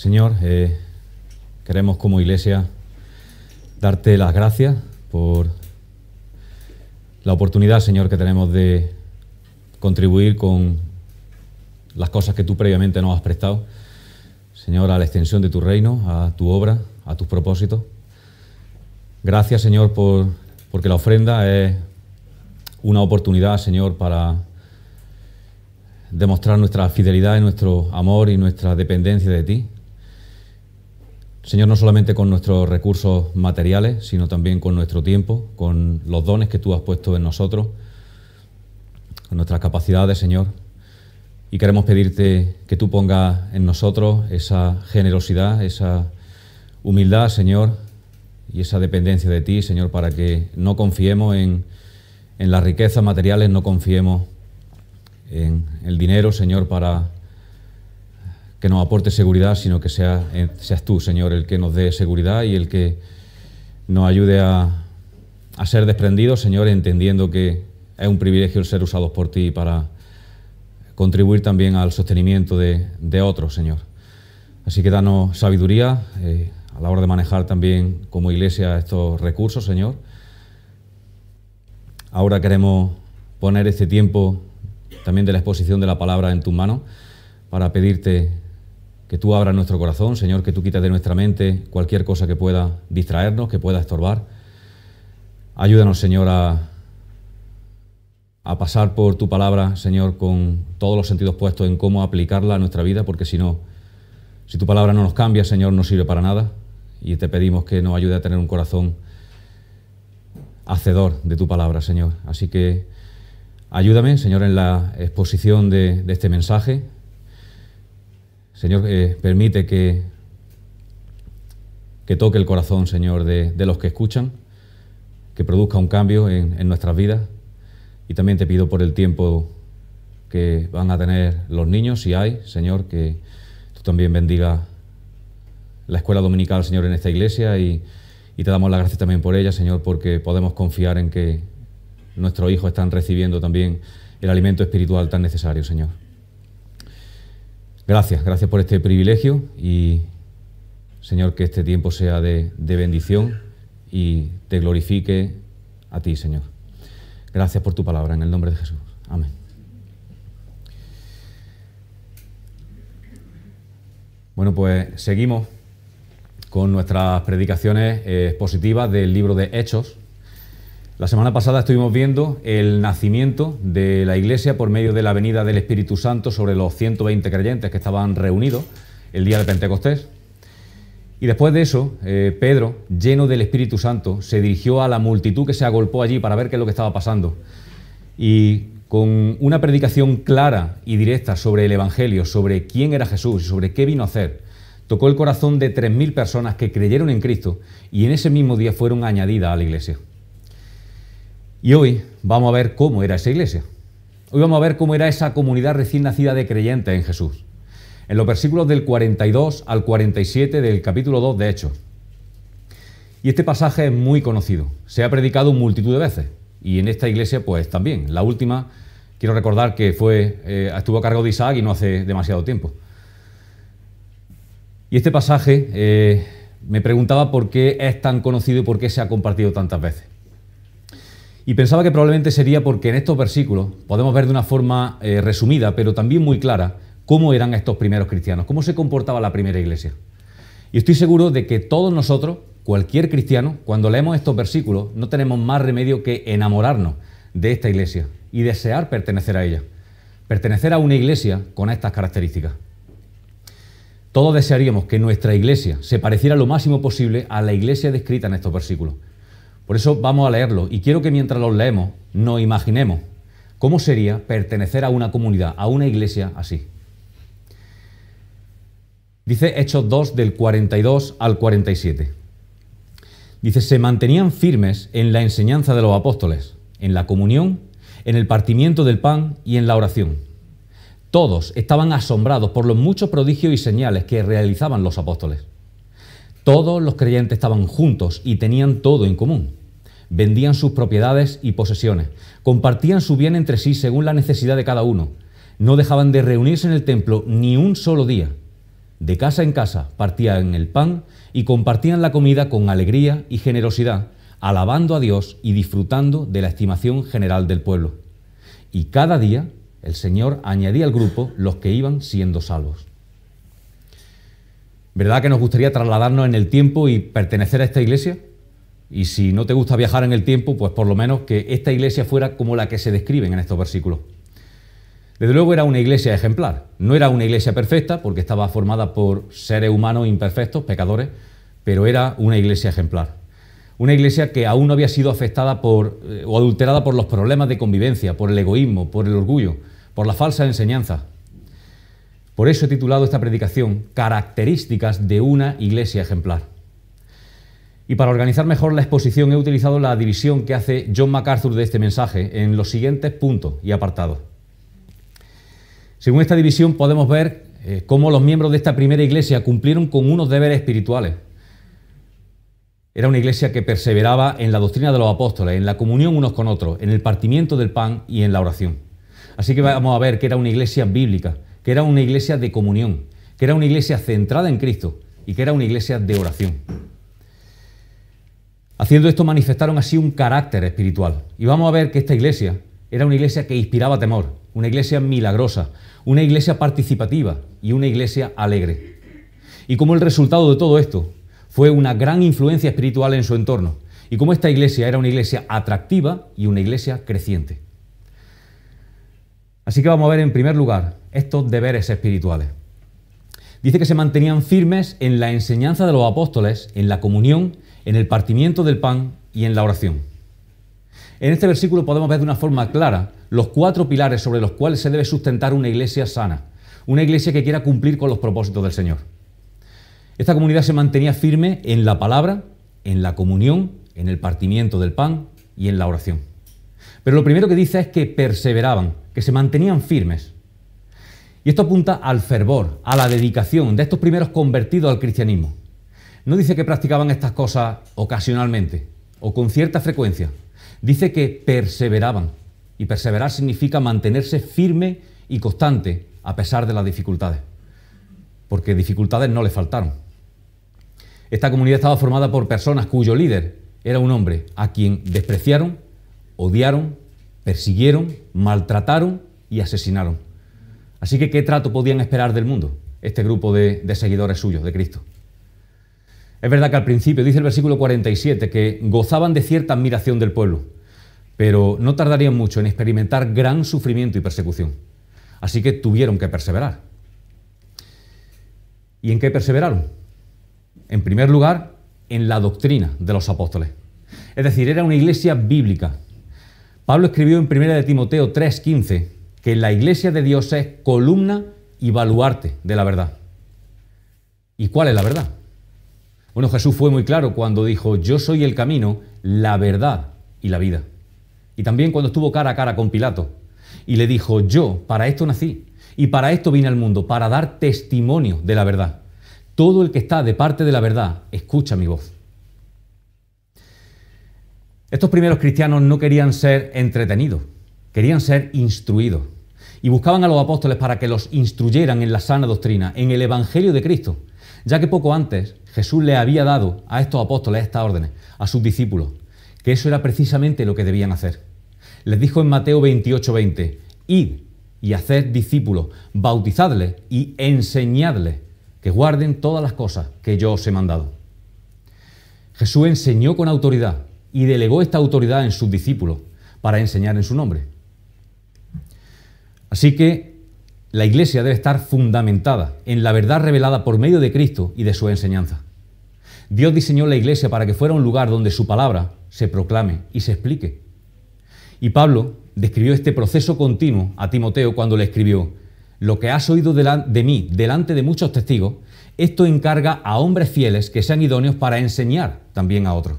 Señor, eh, queremos como iglesia darte las gracias por la oportunidad, Señor, que tenemos de contribuir con las cosas que tú previamente nos has prestado. Señor, a la extensión de tu reino, a tu obra, a tus propósitos. Gracias, Señor, por, porque la ofrenda es una oportunidad, Señor, para demostrar nuestra fidelidad y nuestro amor y nuestra dependencia de ti. Señor, no solamente con nuestros recursos materiales, sino también con nuestro tiempo, con los dones que tú has puesto en nosotros, con nuestras capacidades, Señor. Y queremos pedirte que tú pongas en nosotros esa generosidad, esa humildad, Señor, y esa dependencia de ti, Señor, para que no confiemos en, en las riquezas materiales, no confiemos en el dinero, Señor, para que nos aporte seguridad, sino que sea, eh, seas tú, Señor, el que nos dé seguridad y el que nos ayude a, ser desprendidos, Señor, entendiendo que es un privilegio el ser usados por ti para contribuir también al sostenimiento de, otros, Señor. Así que danos sabiduría eh, a la hora de manejar también como iglesia estos recursos, Señor. Ahora queremos poner este tiempo también de la exposición de la palabra en tus manos para pedirte que tú abras nuestro corazón, Señor, que tú quites de nuestra mente cualquier cosa que pueda distraernos, que pueda estorbar. Ayúdanos, Señor, a, a pasar por tu palabra, Señor, con todos los sentidos puestos en cómo aplicarla a nuestra vida, porque si no, si tu palabra no nos cambia, Señor, no sirve para nada. Y te pedimos que nos ayude a tener un corazón hacedor de tu palabra, Señor. Así que ayúdame, Señor, en la exposición de, de este mensaje. Señor, eh, permite que, que toque el corazón, Señor, de, los que escuchan, que produzca un cambio en, nuestras vidas. Y también te pido por el tiempo que van a tener los niños, si hay, Señor, que tú también bendiga la escuela dominical, Señor, en esta iglesia y, y te damos la gracia también por ella, Señor, porque podemos confiar en que nuestros hijos están recibiendo también el alimento espiritual tan necesario, Señor. Gracias, gracias por este privilegio y Señor, que este tiempo sea de, bendición y te glorifique a ti, Señor. Gracias por tu palabra, en el nombre de Jesús. Amén. Bueno, pues seguimos con nuestras predicaciones expositivas del libro de Hechos. La semana pasada estuvimos viendo el nacimiento de la iglesia por medio de la venida del Espíritu Santo sobre los 120 creyentes que estaban reunidos el día de Pentecostés. Y después de eso, eh, Pedro, lleno del Espíritu Santo, se dirigió a la multitud que se agolpó allí para ver qué es lo que estaba pasando. Y con una predicación clara y directa sobre el Evangelio, sobre quién era Jesús y sobre qué vino a hacer, tocó el corazón de 3.000 personas que creyeron en Cristo y en ese mismo día fueron añadidas a la iglesia. Y hoy vamos a ver cómo era esa iglesia. Hoy vamos a ver cómo era esa comunidad recién nacida de creyentes en Jesús. En los versículos del 42 al 47 del capítulo 2 de Hechos. Y este pasaje es muy conocido. Se ha predicado multitud de veces. Y en esta iglesia, pues también. La última, quiero recordar que fue, eh, estuvo a cargo de Isaac y no hace demasiado tiempo. Y este pasaje eh, me preguntaba por qué es tan conocido y por qué se ha compartido tantas veces. Y pensaba que probablemente sería porque en estos versículos podemos ver de una forma eh, resumida, pero también muy clara, cómo eran estos primeros cristianos, cómo se comportaba la primera iglesia. Y estoy seguro de que todos nosotros, cualquier cristiano, cuando leemos estos versículos, no tenemos más remedio que enamorarnos de esta iglesia y desear pertenecer a ella. Pertenecer a una iglesia con estas características. Todos desearíamos que nuestra iglesia se pareciera lo máximo posible a la iglesia descrita en estos versículos. Por eso vamos a leerlo y quiero que mientras los leemos nos imaginemos cómo sería pertenecer a una comunidad, a una iglesia así. Dice Hechos 2 del 42 al 47. Dice, se mantenían firmes en la enseñanza de los apóstoles, en la comunión, en el partimiento del pan y en la oración. Todos estaban asombrados por los muchos prodigios y señales que realizaban los apóstoles. Todos los creyentes estaban juntos y tenían todo en común vendían sus propiedades y posesiones, compartían su bien entre sí según la necesidad de cada uno, no dejaban de reunirse en el templo ni un solo día, de casa en casa partían el pan y compartían la comida con alegría y generosidad, alabando a Dios y disfrutando de la estimación general del pueblo. Y cada día el Señor añadía al grupo los que iban siendo salvos. ¿Verdad que nos gustaría trasladarnos en el tiempo y pertenecer a esta iglesia? Y si no te gusta viajar en el tiempo, pues por lo menos que esta iglesia fuera como la que se describen en estos versículos. Desde luego era una iglesia ejemplar. No era una iglesia perfecta, porque estaba formada por seres humanos imperfectos, pecadores, pero era una iglesia ejemplar. Una iglesia que aún no había sido afectada por, eh, o adulterada por los problemas de convivencia, por el egoísmo, por el orgullo, por la falsa enseñanza. Por eso he titulado esta predicación Características de una iglesia ejemplar. Y para organizar mejor la exposición he utilizado la división que hace John MacArthur de este mensaje en los siguientes puntos y apartados. Según esta división podemos ver eh, cómo los miembros de esta primera iglesia cumplieron con unos deberes espirituales. Era una iglesia que perseveraba en la doctrina de los apóstoles, en la comunión unos con otros, en el partimiento del pan y en la oración. Así que vamos a ver que era una iglesia bíblica, que era una iglesia de comunión, que era una iglesia centrada en Cristo y que era una iglesia de oración. Haciendo esto manifestaron así un carácter espiritual. Y vamos a ver que esta iglesia era una iglesia que inspiraba temor, una iglesia milagrosa, una iglesia participativa y una iglesia alegre. Y como el resultado de todo esto fue una gran influencia espiritual en su entorno, y como esta iglesia era una iglesia atractiva y una iglesia creciente. Así que vamos a ver en primer lugar estos deberes espirituales. Dice que se mantenían firmes en la enseñanza de los apóstoles, en la comunión en el partimiento del pan y en la oración. En este versículo podemos ver de una forma clara los cuatro pilares sobre los cuales se debe sustentar una iglesia sana, una iglesia que quiera cumplir con los propósitos del Señor. Esta comunidad se mantenía firme en la palabra, en la comunión, en el partimiento del pan y en la oración. Pero lo primero que dice es que perseveraban, que se mantenían firmes. Y esto apunta al fervor, a la dedicación de estos primeros convertidos al cristianismo. No dice que practicaban estas cosas ocasionalmente o con cierta frecuencia. Dice que perseveraban. Y perseverar significa mantenerse firme y constante a pesar de las dificultades. Porque dificultades no le faltaron. Esta comunidad estaba formada por personas cuyo líder era un hombre a quien despreciaron, odiaron, persiguieron, maltrataron y asesinaron. Así que, ¿qué trato podían esperar del mundo este grupo de, de seguidores suyos de Cristo? Es verdad que al principio, dice el versículo 47, que gozaban de cierta admiración del pueblo, pero no tardarían mucho en experimentar gran sufrimiento y persecución. Así que tuvieron que perseverar. ¿Y en qué perseveraron? En primer lugar, en la doctrina de los apóstoles. Es decir, era una iglesia bíblica. Pablo escribió en 1 de Timoteo 3:15 que la iglesia de Dios es columna y baluarte de la verdad. ¿Y cuál es la verdad? Bueno, Jesús fue muy claro cuando dijo, yo soy el camino, la verdad y la vida. Y también cuando estuvo cara a cara con Pilato y le dijo, yo para esto nací y para esto vine al mundo, para dar testimonio de la verdad. Todo el que está de parte de la verdad, escucha mi voz. Estos primeros cristianos no querían ser entretenidos, querían ser instruidos. Y buscaban a los apóstoles para que los instruyeran en la sana doctrina, en el Evangelio de Cristo, ya que poco antes Jesús le había dado a estos apóstoles estas órdenes, a sus discípulos, que eso era precisamente lo que debían hacer. Les dijo en Mateo 28, 20, id y haced discípulos, bautizadles y enseñadles que guarden todas las cosas que yo os he mandado. Jesús enseñó con autoridad y delegó esta autoridad en sus discípulos para enseñar en su nombre. Así que la Iglesia debe estar fundamentada en la verdad revelada por medio de Cristo y de su enseñanza. Dios diseñó la Iglesia para que fuera un lugar donde su palabra se proclame y se explique. Y Pablo describió este proceso continuo a Timoteo cuando le escribió, lo que has oído de mí delante de muchos testigos, esto encarga a hombres fieles que sean idóneos para enseñar también a otros.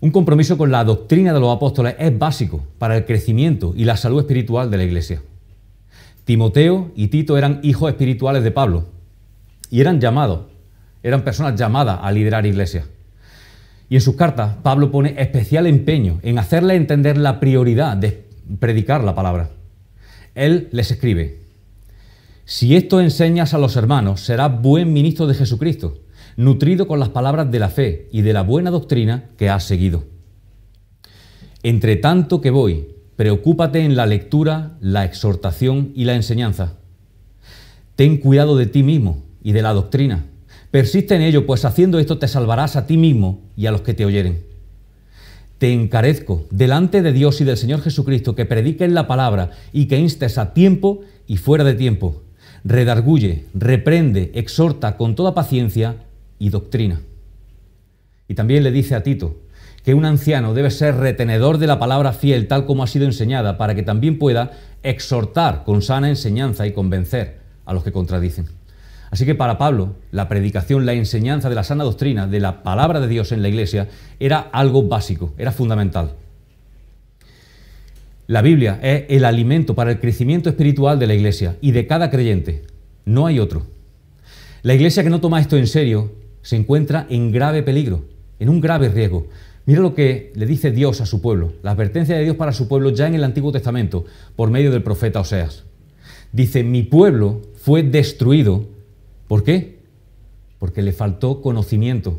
Un compromiso con la doctrina de los apóstoles es básico para el crecimiento y la salud espiritual de la Iglesia. Timoteo y Tito eran hijos espirituales de Pablo y eran llamados, eran personas llamadas a liderar iglesias. Y en sus cartas Pablo pone especial empeño en hacerle entender la prioridad de predicar la palabra. Él les escribe, Si esto enseñas a los hermanos, serás buen ministro de Jesucristo, nutrido con las palabras de la fe y de la buena doctrina que has seguido. Entre tanto que voy, preocúpate en la lectura, la exhortación y la enseñanza. Ten cuidado de ti mismo y de la doctrina. Persiste en ello, pues haciendo esto te salvarás a ti mismo y a los que te oyeren. Te encarezco delante de Dios y del Señor Jesucristo que prediquen la palabra y que instes a tiempo y fuera de tiempo. Redarguye, reprende, exhorta con toda paciencia y doctrina. Y también le dice a Tito que un anciano debe ser retenedor de la palabra fiel tal como ha sido enseñada para que también pueda exhortar con sana enseñanza y convencer a los que contradicen. Así que para Pablo, la predicación, la enseñanza de la sana doctrina, de la palabra de Dios en la iglesia, era algo básico, era fundamental. La Biblia es el alimento para el crecimiento espiritual de la iglesia y de cada creyente. No hay otro. La iglesia que no toma esto en serio se encuentra en grave peligro, en un grave riesgo. Mira lo que le dice Dios a su pueblo, la advertencia de Dios para su pueblo ya en el Antiguo Testamento, por medio del profeta Oseas. Dice, mi pueblo fue destruido ¿Por qué? Porque le faltó conocimiento.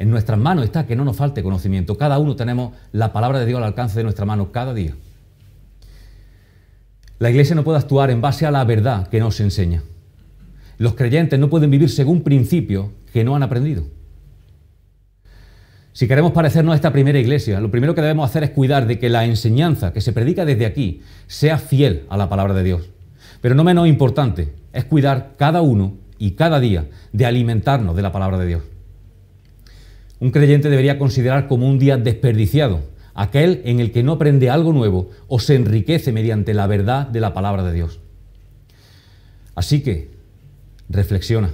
En nuestras manos está que no nos falte conocimiento. Cada uno tenemos la palabra de Dios al alcance de nuestra mano cada día. La iglesia no puede actuar en base a la verdad que nos enseña. Los creyentes no pueden vivir según principios que no han aprendido. Si queremos parecernos a esta primera iglesia, lo primero que debemos hacer es cuidar de que la enseñanza que se predica desde aquí sea fiel a la palabra de Dios. Pero no menos importante es cuidar cada uno y cada día de alimentarnos de la palabra de Dios. Un creyente debería considerar como un día desperdiciado aquel en el que no aprende algo nuevo o se enriquece mediante la verdad de la palabra de Dios. Así que, reflexiona.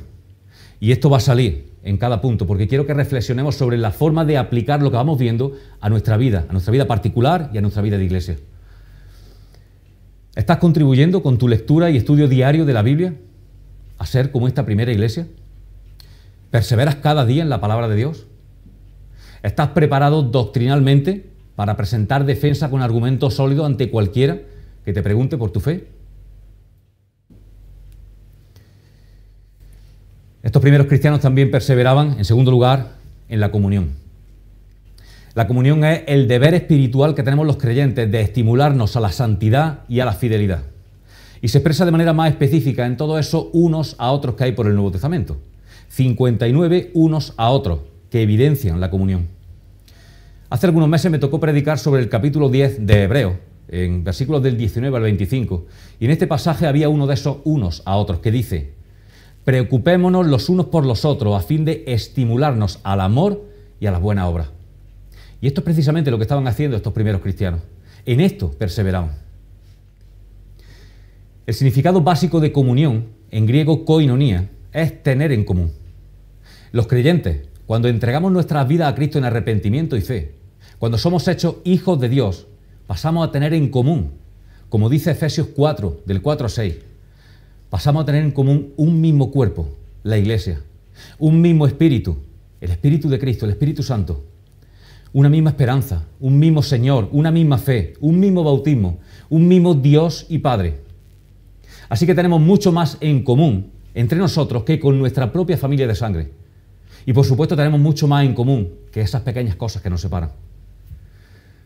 Y esto va a salir en cada punto, porque quiero que reflexionemos sobre la forma de aplicar lo que vamos viendo a nuestra vida, a nuestra vida particular y a nuestra vida de iglesia. ¿Estás contribuyendo con tu lectura y estudio diario de la Biblia? a ser como esta primera iglesia? ¿Perseveras cada día en la palabra de Dios? ¿Estás preparado doctrinalmente para presentar defensa con argumentos sólidos ante cualquiera que te pregunte por tu fe? Estos primeros cristianos también perseveraban, en segundo lugar, en la comunión. La comunión es el deber espiritual que tenemos los creyentes de estimularnos a la santidad y a la fidelidad y se expresa de manera más específica en todo eso unos a otros que hay por el Nuevo Testamento. 59 unos a otros que evidencian la comunión. Hace algunos meses me tocó predicar sobre el capítulo 10 de Hebreo, en versículos del 19 al 25, y en este pasaje había uno de esos unos a otros que dice, preocupémonos los unos por los otros a fin de estimularnos al amor y a las buenas obras. Y esto es precisamente lo que estaban haciendo estos primeros cristianos. En esto perseveramos. El significado básico de comunión, en griego koinonía, es tener en común. Los creyentes, cuando entregamos nuestra vida a Cristo en arrepentimiento y fe, cuando somos hechos hijos de Dios, pasamos a tener en común, como dice Efesios 4, del 4 a 6, pasamos a tener en común un mismo cuerpo, la iglesia, un mismo espíritu, el espíritu de Cristo, el Espíritu Santo, una misma esperanza, un mismo Señor, una misma fe, un mismo bautismo, un mismo Dios y Padre. Así que tenemos mucho más en común entre nosotros que con nuestra propia familia de sangre. Y por supuesto tenemos mucho más en común que esas pequeñas cosas que nos separan.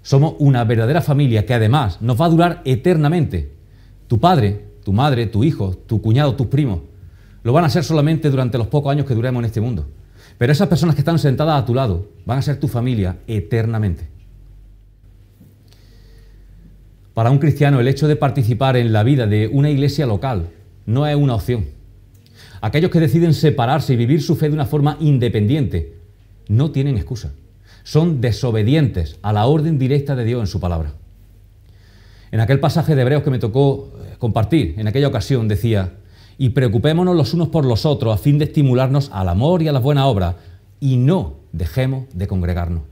Somos una verdadera familia que además nos va a durar eternamente. Tu padre, tu madre, tu hijo, tu cuñado, tus primos, lo van a ser solamente durante los pocos años que duremos en este mundo. Pero esas personas que están sentadas a tu lado van a ser tu familia eternamente. Para un cristiano el hecho de participar en la vida de una iglesia local no es una opción. Aquellos que deciden separarse y vivir su fe de una forma independiente no tienen excusa. Son desobedientes a la orden directa de Dios en su palabra. En aquel pasaje de Hebreos que me tocó compartir en aquella ocasión decía, y preocupémonos los unos por los otros a fin de estimularnos al amor y a las buenas obras, y no dejemos de congregarnos.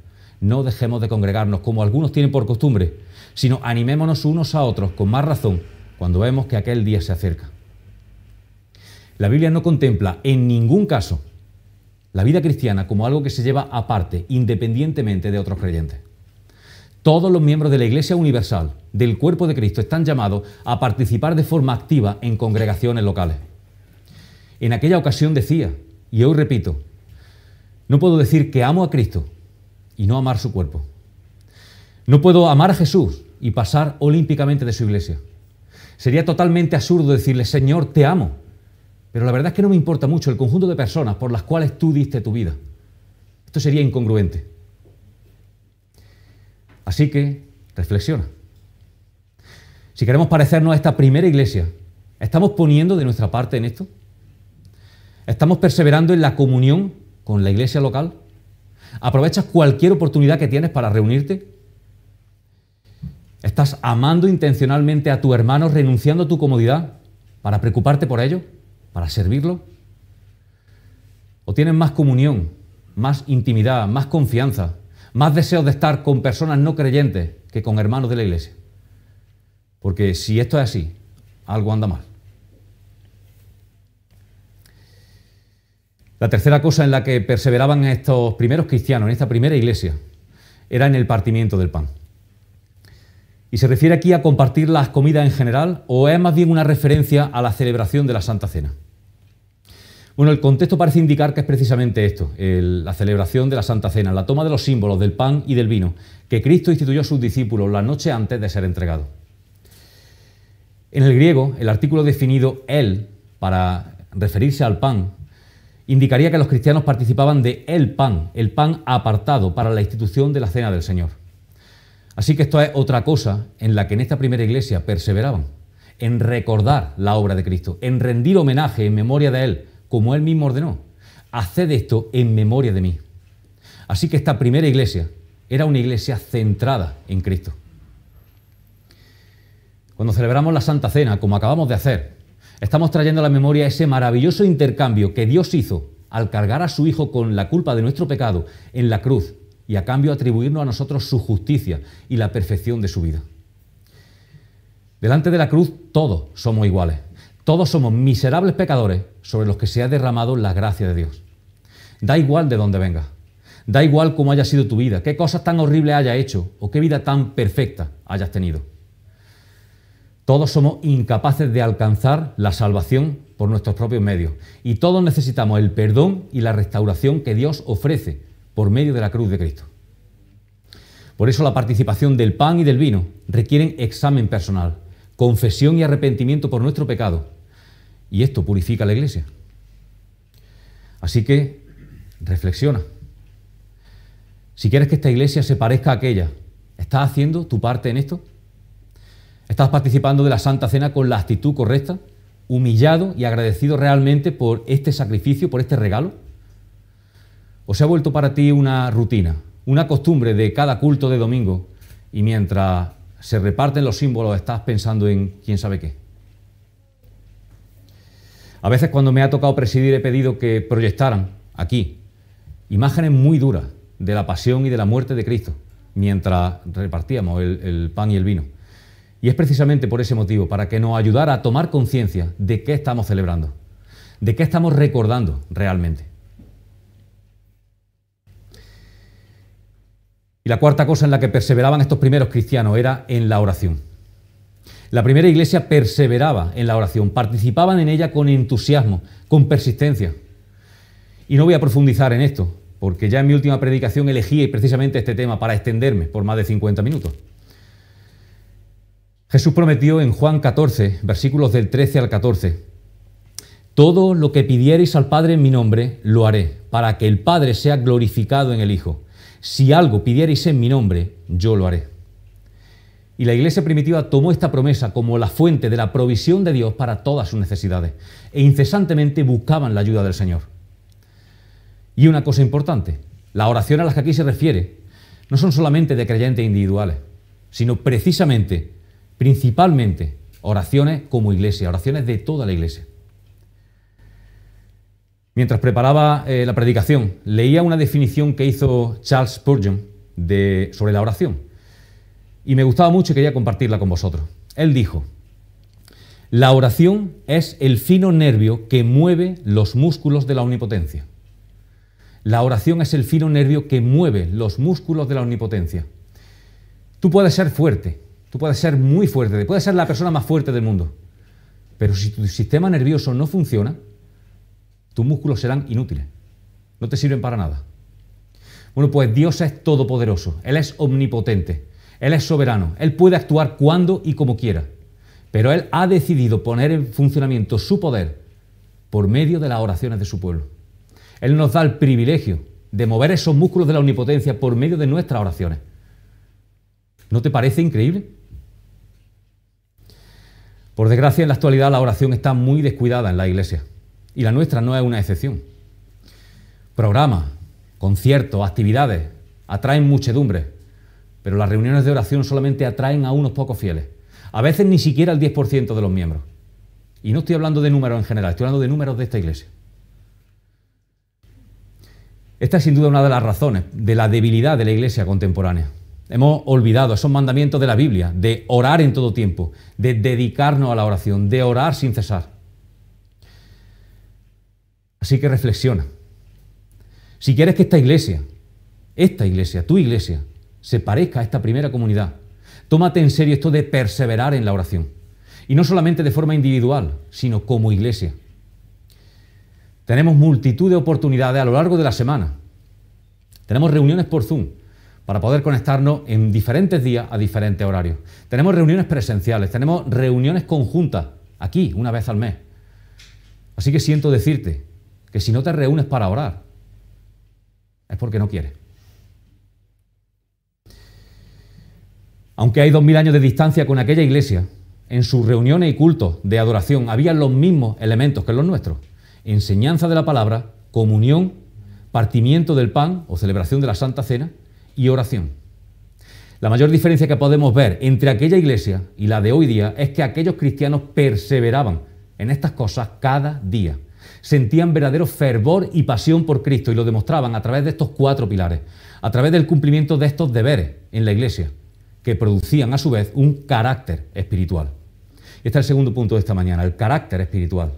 No dejemos de congregarnos como algunos tienen por costumbre, sino animémonos unos a otros con más razón cuando vemos que aquel día se acerca. La Biblia no contempla en ningún caso la vida cristiana como algo que se lleva aparte, independientemente de otros creyentes. Todos los miembros de la Iglesia Universal, del cuerpo de Cristo, están llamados a participar de forma activa en congregaciones locales. En aquella ocasión decía, y hoy repito, no puedo decir que amo a Cristo y no amar su cuerpo. No puedo amar a Jesús y pasar olímpicamente de su iglesia. Sería totalmente absurdo decirle, Señor, te amo. Pero la verdad es que no me importa mucho el conjunto de personas por las cuales tú diste tu vida. Esto sería incongruente. Así que reflexiona. Si queremos parecernos a esta primera iglesia, ¿estamos poniendo de nuestra parte en esto? ¿Estamos perseverando en la comunión con la iglesia local? ¿Aprovechas cualquier oportunidad que tienes para reunirte? ¿Estás amando intencionalmente a tu hermano renunciando a tu comodidad para preocuparte por ello? ¿Para servirlo? ¿O tienes más comunión, más intimidad, más confianza más deseos de estar con personas no creyentes que con hermanos de la iglesia. Porque si esto es así, algo anda mal. La tercera cosa en la que perseveraban estos primeros cristianos, en esta primera iglesia, era en el partimiento del pan. ¿Y se refiere aquí a compartir las comidas en general o es más bien una referencia a la celebración de la Santa Cena? Bueno, el contexto parece indicar que es precisamente esto, la celebración de la Santa Cena, la toma de los símbolos del pan y del vino, que Cristo instituyó a sus discípulos la noche antes de ser entregado. En el griego, el artículo definido él para referirse al pan indicaría que los cristianos participaban de el pan, el pan apartado para la institución de la cena del Señor. Así que esto es otra cosa en la que en esta primera iglesia perseveraban, en recordar la obra de Cristo, en rendir homenaje en memoria de Él, como Él mismo ordenó. Haced esto en memoria de mí. Así que esta primera iglesia era una iglesia centrada en Cristo. Cuando celebramos la Santa Cena, como acabamos de hacer, estamos trayendo a la memoria ese maravilloso intercambio que Dios hizo al cargar a su Hijo con la culpa de nuestro pecado en la cruz y a cambio atribuirnos a nosotros su justicia y la perfección de su vida. Delante de la cruz todos somos iguales. Todos somos miserables pecadores sobre los que se ha derramado la gracia de Dios. Da igual de dónde vengas. Da igual cómo haya sido tu vida, qué cosas tan horribles hayas hecho o qué vida tan perfecta hayas tenido. Todos somos incapaces de alcanzar la salvación por nuestros propios medios y todos necesitamos el perdón y la restauración que Dios ofrece por medio de la cruz de Cristo. Por eso la participación del pan y del vino requieren examen personal, confesión y arrepentimiento por nuestro pecado y esto purifica la iglesia. Así que reflexiona. Si quieres que esta iglesia se parezca a aquella, ¿estás haciendo tu parte en esto? ¿Estás participando de la Santa Cena con la actitud correcta? ¿Humillado y agradecido realmente por este sacrificio, por este regalo? ¿O se ha vuelto para ti una rutina, una costumbre de cada culto de domingo y mientras se reparten los símbolos estás pensando en quién sabe qué? A veces cuando me ha tocado presidir he pedido que proyectaran aquí imágenes muy duras de la pasión y de la muerte de Cristo mientras repartíamos el, pan y el vino. Y es precisamente por ese motivo, para que nos ayudara a tomar conciencia de qué estamos celebrando, de qué estamos recordando realmente. Y la cuarta cosa en la que perseveraban estos primeros cristianos era en la oración. La primera iglesia perseveraba en la oración, participaban en ella con entusiasmo, con persistencia. Y no voy a profundizar en esto, porque ya en mi última predicación elegí precisamente este tema para extenderme por más de 50 minutos. Jesús prometió en Juan 14, versículos del 13 al 14, Todo lo que pidierais al Padre en mi nombre, lo haré, para que el Padre sea glorificado en el Hijo. Si algo pidierais en mi nombre, yo lo haré. Y la iglesia primitiva tomó esta promesa como la fuente de la provisión de Dios para todas sus necesidades e incesantemente buscaban la ayuda del Señor. Y una cosa importante, las oraciones a las que aquí se refiere no son solamente de creyentes individuales, sino precisamente, principalmente, oraciones como iglesia, oraciones de toda la iglesia. Mientras preparaba eh, la predicación, leía una definición que hizo Charles Spurgeon sobre la oración y me gustaba mucho y quería compartirla con vosotros. Él dijo, la oración es el fino nervio que mueve los músculos de la omnipotencia. La oración es el fino nervio que mueve los músculos de la omnipotencia. Tú puedes ser fuerte, tú puedes ser muy fuerte, puedes ser la persona más fuerte del mundo, pero si tu sistema nervioso no funciona, tus músculos serán inútiles, no te sirven para nada. Bueno, pues Dios es todopoderoso, Él es omnipotente, Él es soberano, Él puede actuar cuando y como quiera, pero Él ha decidido poner en funcionamiento su poder por medio de las oraciones de su pueblo. Él nos da el privilegio de mover esos músculos de la omnipotencia por medio de nuestras oraciones. ¿No te parece increíble? Por desgracia, en la actualidad la oración está muy descuidada en la iglesia y la nuestra no es una excepción. Programas, conciertos, actividades atraen muchedumbre, pero las reuniones de oración solamente atraen a unos pocos fieles, a veces ni siquiera el 10% de los miembros. Y no estoy hablando de números en general, estoy hablando de números de esta iglesia. Esta es sin duda una de las razones de la debilidad de la iglesia contemporánea. Hemos olvidado esos mandamientos de la Biblia, de orar en todo tiempo, de dedicarnos a la oración, de orar sin cesar. Así que reflexiona. Si quieres que esta iglesia, esta iglesia, tu iglesia, se parezca a esta primera comunidad, tómate en serio esto de perseverar en la oración. Y no solamente de forma individual, sino como iglesia. Tenemos multitud de oportunidades a lo largo de la semana. Tenemos reuniones por Zoom para poder conectarnos en diferentes días a diferentes horarios. Tenemos reuniones presenciales, tenemos reuniones conjuntas aquí una vez al mes. Así que siento decirte que si no te reúnes para orar, es porque no quieres. Aunque hay dos mil años de distancia con aquella iglesia, en sus reuniones y cultos de adoración había los mismos elementos que los nuestros. Enseñanza de la palabra, comunión, partimiento del pan o celebración de la Santa Cena y oración. La mayor diferencia que podemos ver entre aquella iglesia y la de hoy día es que aquellos cristianos perseveraban en estas cosas cada día. Sentían verdadero fervor y pasión por Cristo y lo demostraban a través de estos cuatro pilares, a través del cumplimiento de estos deberes en la iglesia, que producían a su vez un carácter espiritual. Este es el segundo punto de esta mañana, el carácter espiritual.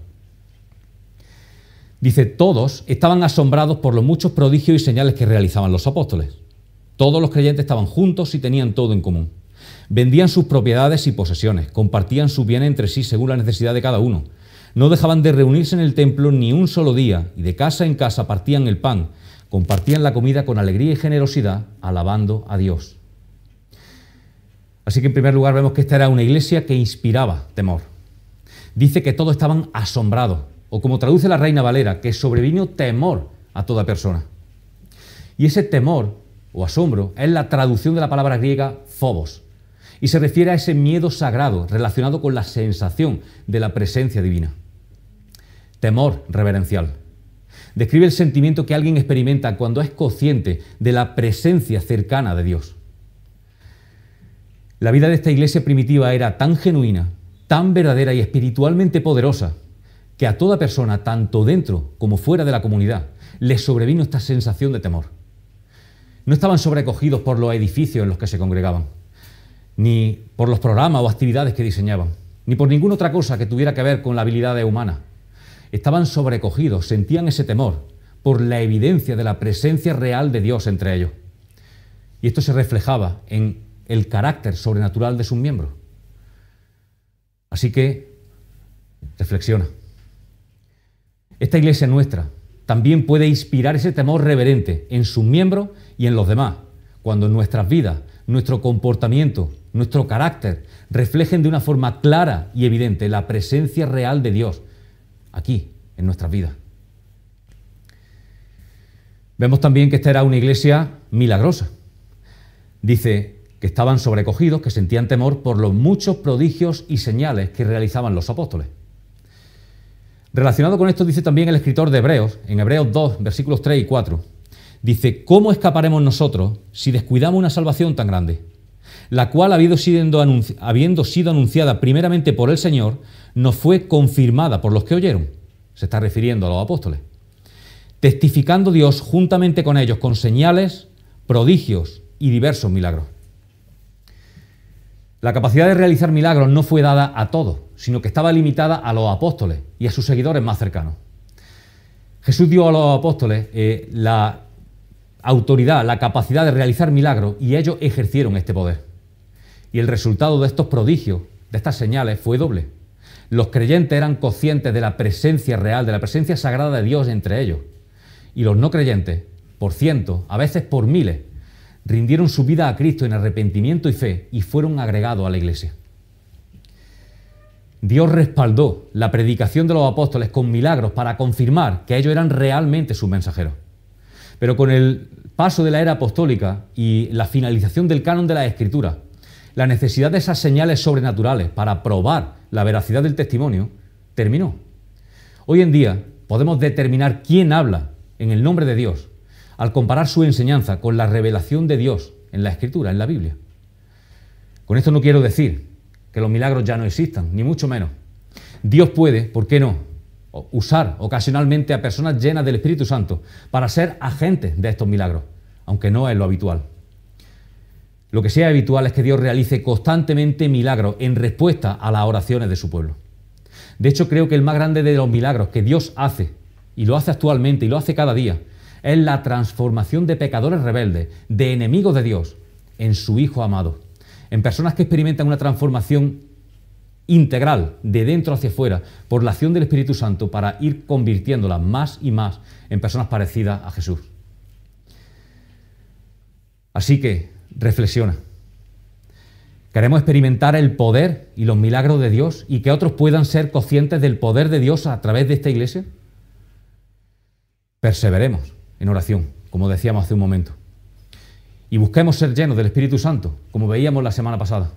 Dice, todos estaban asombrados por los muchos prodigios y señales que realizaban los apóstoles. Todos los creyentes estaban juntos y tenían todo en común. Vendían sus propiedades y posesiones, compartían su bien entre sí según la necesidad de cada uno. No dejaban de reunirse en el templo ni un solo día y de casa en casa partían el pan, compartían la comida con alegría y generosidad, alabando a Dios. Así que en primer lugar vemos que esta era una iglesia que inspiraba temor. Dice que todos estaban asombrados, o como traduce la reina Valera, que sobrevino temor a toda persona. Y ese temor o asombro es la traducción de la palabra griega phobos y se refiere a ese miedo sagrado relacionado con la sensación de la presencia divina. Temor reverencial. Describe el sentimiento que alguien experimenta cuando es consciente de la presencia cercana de Dios. La vida de esta iglesia primitiva era tan genuina, tan verdadera y espiritualmente poderosa, que a toda persona, tanto dentro como fuera de la comunidad, le sobrevino esta sensación de temor. No estaban sobrecogidos por los edificios en los que se congregaban, ni por los programas o actividades que diseñaban, ni por ninguna otra cosa que tuviera que ver con la habilidad humana. Estaban sobrecogidos, sentían ese temor por la evidencia de la presencia real de Dios entre ellos. Y esto se reflejaba en el carácter sobrenatural de sus miembros. Así que, reflexiona. Esta iglesia nuestra también puede inspirar ese temor reverente en sus miembros y en los demás, cuando nuestras vidas, nuestro comportamiento, nuestro carácter reflejen de una forma clara y evidente la presencia real de Dios aquí, en nuestras vidas. Vemos también que esta era una iglesia milagrosa. Dice que estaban sobrecogidos, que sentían temor por los muchos prodigios y señales que realizaban los apóstoles. Relacionado con esto dice también el escritor de Hebreos, en Hebreos 2, versículos 3 y 4. Dice, ¿cómo escaparemos nosotros si descuidamos una salvación tan grande? La cual, habiendo sido, anunciada primeramente por el Señor, nos fue confirmada por los que oyeron. Se está refiriendo a los apóstoles. Testificando Dios juntamente con ellos con señales, prodigios y diversos milagros. La capacidad de realizar milagros no fue dada a todos, sino que estaba limitada a los apóstoles y a sus seguidores más cercanos. Jesús dio a los apóstoles eh, la autoridad, la capacidad de realizar milagros y ellos ejercieron este poder. Y el resultado de estos prodigios, de estas señales, fue doble. Los creyentes eran conscientes de la presencia real, de la presencia sagrada de Dios entre ellos. Y los no creyentes, por cientos, a veces por miles, rindieron su vida a Cristo en arrepentimiento y fe y fueron agregados a la iglesia. Dios respaldó la predicación de los apóstoles con milagros para confirmar que ellos eran realmente sus mensajeros. Pero con el paso de la era apostólica y la finalización del canon de la Escritura, la necesidad de esas señales sobrenaturales para probar la veracidad del testimonio terminó. Hoy en día podemos determinar quién habla en el nombre de Dios al comparar su enseñanza con la revelación de Dios en la Escritura, en la Biblia. Con esto no quiero decir que los milagros ya no existan, ni mucho menos. Dios puede, ¿por qué no?, usar ocasionalmente a personas llenas del Espíritu Santo para ser agentes de estos milagros, aunque no es lo habitual. Lo que sea habitual es que Dios realice constantemente milagros en respuesta a las oraciones de su pueblo. De hecho, creo que el más grande de los milagros que Dios hace, y lo hace actualmente y lo hace cada día, es la transformación de pecadores rebeldes, de enemigos de Dios, en su Hijo amado en personas que experimentan una transformación integral, de dentro hacia afuera, por la acción del Espíritu Santo para ir convirtiéndolas más y más en personas parecidas a Jesús. Así que, reflexiona. Queremos experimentar el poder y los milagros de Dios y que otros puedan ser conscientes del poder de Dios a través de esta iglesia. Perseveremos en oración, como decíamos hace un momento y busquemos ser llenos del Espíritu Santo, como veíamos la semana pasada.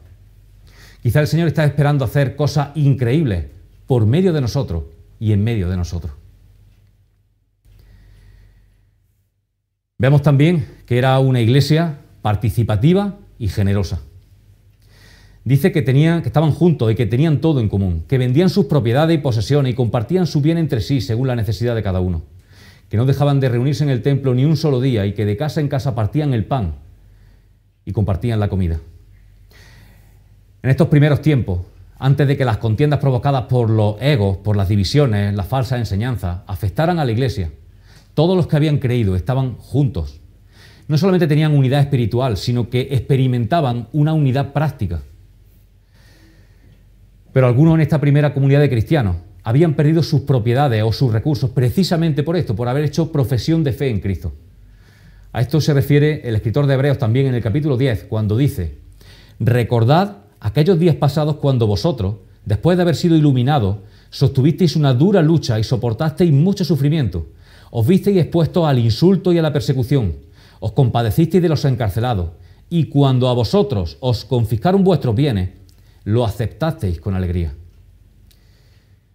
Quizá el Señor está esperando hacer cosas increíbles por medio de nosotros y en medio de nosotros. Vemos también que era una iglesia participativa y generosa. Dice que, tenían, que estaban juntos y que tenían todo en común, que vendían sus propiedades y posesiones y compartían su bien entre sí según la necesidad de cada uno que no dejaban de reunirse en el templo ni un solo día y que de casa en casa partían el pan y compartían la comida. En estos primeros tiempos, antes de que las contiendas provocadas por los egos, por las divisiones, las falsas enseñanzas, afectaran a la iglesia, todos los que habían creído estaban juntos. No solamente tenían unidad espiritual, sino que experimentaban una unidad práctica. Pero algunos en esta primera comunidad de cristianos habían perdido sus propiedades o sus recursos precisamente por esto, por haber hecho profesión de fe en Cristo. A esto se refiere el escritor de Hebreos también en el capítulo 10, cuando dice, recordad aquellos días pasados cuando vosotros, después de haber sido iluminados, sostuvisteis una dura lucha y soportasteis mucho sufrimiento, os visteis expuestos al insulto y a la persecución, os compadecisteis de los encarcelados, y cuando a vosotros os confiscaron vuestros bienes, lo aceptasteis con alegría.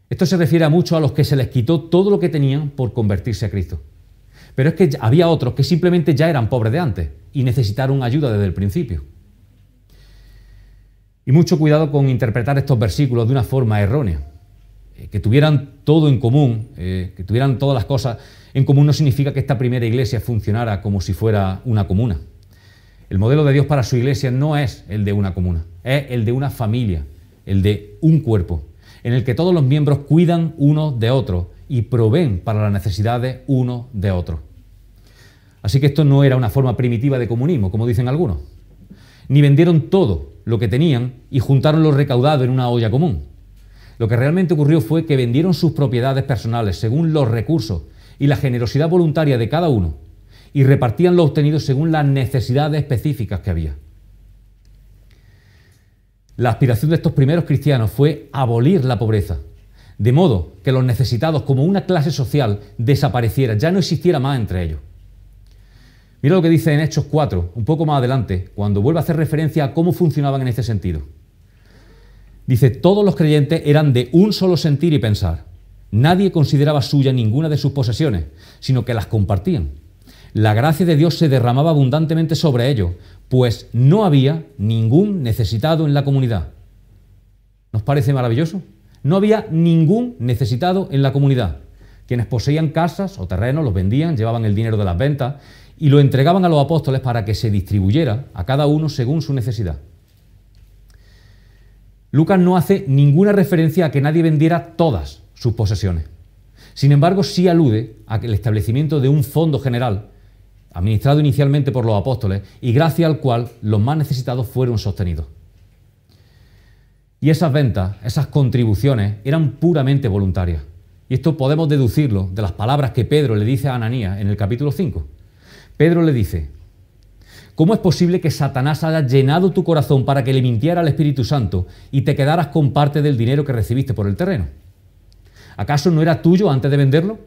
Esto se refiere a muchos a los que se les quitó todo lo que tenían por convertirse a Cristo. Pero es que había otros que simplemente ya eran pobres de antes y necesitaron ayuda desde el principio. Y mucho cuidado con interpretar estos versículos de una forma errónea. Eh, que tuvieran todo en común, eh, que tuvieran todas las cosas en común no significa que esta primera iglesia funcionara como si fuera una comuna. El modelo de Dios para su iglesia no es el de una comuna, es el de una familia, el de un cuerpo, en el que todos los miembros cuidan uno de otro y proveen para las necesidades uno de otro. Así que esto no era una forma primitiva de comunismo, como dicen algunos. Ni vendieron todo lo que tenían y juntaron lo recaudado en una olla común. Lo que realmente ocurrió fue que vendieron sus propiedades personales según los recursos y la generosidad voluntaria de cada uno y repartían lo obtenido según las necesidades específicas que había. La aspiración de estos primeros cristianos fue abolir la pobreza, de modo que los necesitados como una clase social desapareciera, ya no existiera más entre ellos. Mira lo que dice en Hechos 4, un poco más adelante, cuando vuelve a hacer referencia a cómo funcionaban en este sentido. Dice, todos los creyentes eran de un solo sentir y pensar. Nadie consideraba suya ninguna de sus posesiones, sino que las compartían. La gracia de Dios se derramaba abundantemente sobre ellos, pues no había ningún necesitado en la comunidad. ¿Nos parece maravilloso? No había ningún necesitado en la comunidad. Quienes poseían casas o terrenos los vendían, llevaban el dinero de las ventas y lo entregaban a los apóstoles para que se distribuyera a cada uno según su necesidad. Lucas no hace ninguna referencia a que nadie vendiera todas sus posesiones. Sin embargo, sí alude al establecimiento de un fondo general administrado inicialmente por los apóstoles y gracias al cual los más necesitados fueron sostenidos. Y esas ventas, esas contribuciones, eran puramente voluntarias. Y esto podemos deducirlo de las palabras que Pedro le dice a Ananías en el capítulo 5. Pedro le dice, ¿cómo es posible que Satanás haya llenado tu corazón para que le mintiera al Espíritu Santo y te quedaras con parte del dinero que recibiste por el terreno? ¿Acaso no era tuyo antes de venderlo?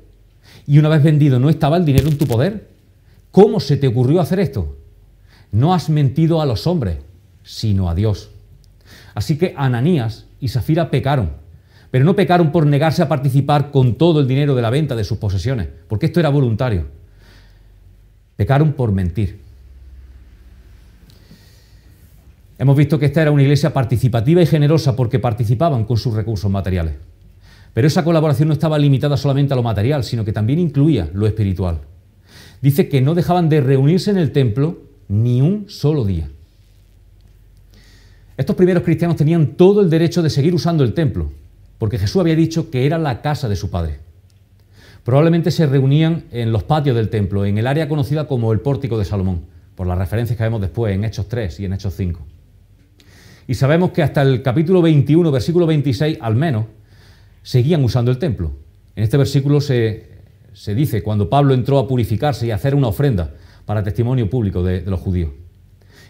Y una vez vendido, ¿no estaba el dinero en tu poder? ¿Cómo se te ocurrió hacer esto? No has mentido a los hombres, sino a Dios. Así que Ananías y Zafira pecaron pero no pecaron por negarse a participar con todo el dinero de la venta de sus posesiones, porque esto era voluntario. Pecaron por mentir. Hemos visto que esta era una iglesia participativa y generosa porque participaban con sus recursos materiales. Pero esa colaboración no estaba limitada solamente a lo material, sino que también incluía lo espiritual. Dice que no dejaban de reunirse en el templo ni un solo día. Estos primeros cristianos tenían todo el derecho de seguir usando el templo, porque Jesús había dicho que era la casa de su Padre. Probablemente se reunían en los patios del templo, en el área conocida como el pórtico de Salomón, por las referencias que vemos después en Hechos 3 y en Hechos 5. Y sabemos que hasta el capítulo 21, versículo 26 al menos, seguían usando el templo. En este versículo se, se dice cuando Pablo entró a purificarse y a hacer una ofrenda para testimonio público de, los judíos.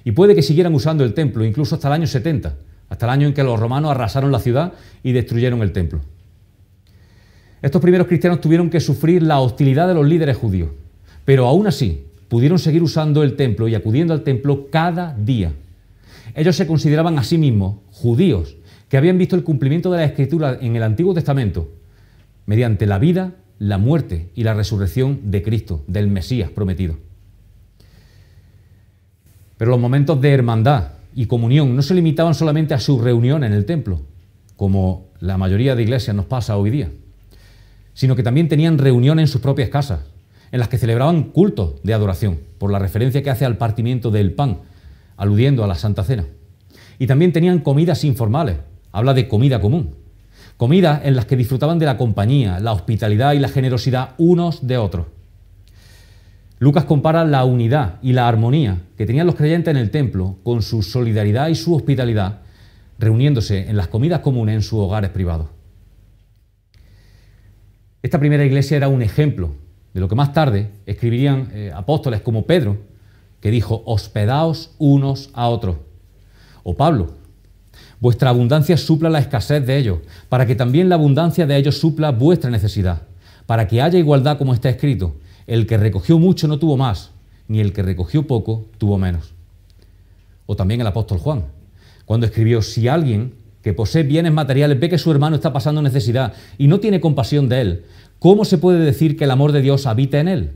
Y puede que siguieran usando el templo incluso hasta el año 70, hasta el año en que los romanos arrasaron la ciudad y destruyeron el templo. Estos primeros cristianos tuvieron que sufrir la hostilidad de los líderes judíos, pero aún así pudieron seguir usando el templo y acudiendo al templo cada día. Ellos se consideraban a sí mismos judíos que habían visto el cumplimiento de la escritura en el Antiguo Testamento mediante la vida, la muerte y la resurrección de Cristo, del Mesías prometido. Pero los momentos de hermandad, y comunión no se limitaban solamente a su reunión en el templo, como la mayoría de iglesias nos pasa hoy día, sino que también tenían reunión en sus propias casas, en las que celebraban cultos de adoración, por la referencia que hace al partimiento del pan, aludiendo a la Santa Cena. Y también tenían comidas informales, habla de comida común, comidas en las que disfrutaban de la compañía, la hospitalidad y la generosidad unos de otros. Lucas compara la unidad y la armonía que tenían los creyentes en el templo con su solidaridad y su hospitalidad, reuniéndose en las comidas comunes en sus hogares privados. Esta primera iglesia era un ejemplo de lo que más tarde escribirían eh, apóstoles como Pedro, que dijo, hospedaos unos a otros. O Pablo, vuestra abundancia supla la escasez de ellos, para que también la abundancia de ellos supla vuestra necesidad, para que haya igualdad como está escrito el que recogió mucho no tuvo más, ni el que recogió poco tuvo menos. O también el apóstol Juan, cuando escribió, si alguien que posee bienes materiales ve que su hermano está pasando necesidad y no tiene compasión de él, ¿cómo se puede decir que el amor de Dios habita en él?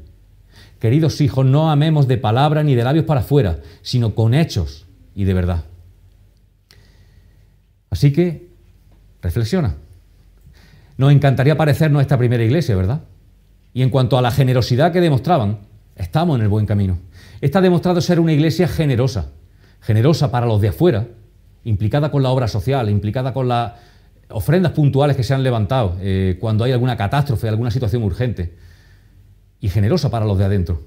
Queridos hijos, no amemos de palabra ni de labios para afuera, sino con hechos y de verdad. Así que, reflexiona. Nos encantaría parecernos esta primera iglesia, ¿verdad? Y en cuanto a la generosidad que demostraban, estamos en el buen camino. Esta ha demostrado ser una iglesia generosa, generosa para los de afuera, implicada con la obra social, implicada con las ofrendas puntuales que se han levantado eh, cuando hay alguna catástrofe, alguna situación urgente, y generosa para los de adentro,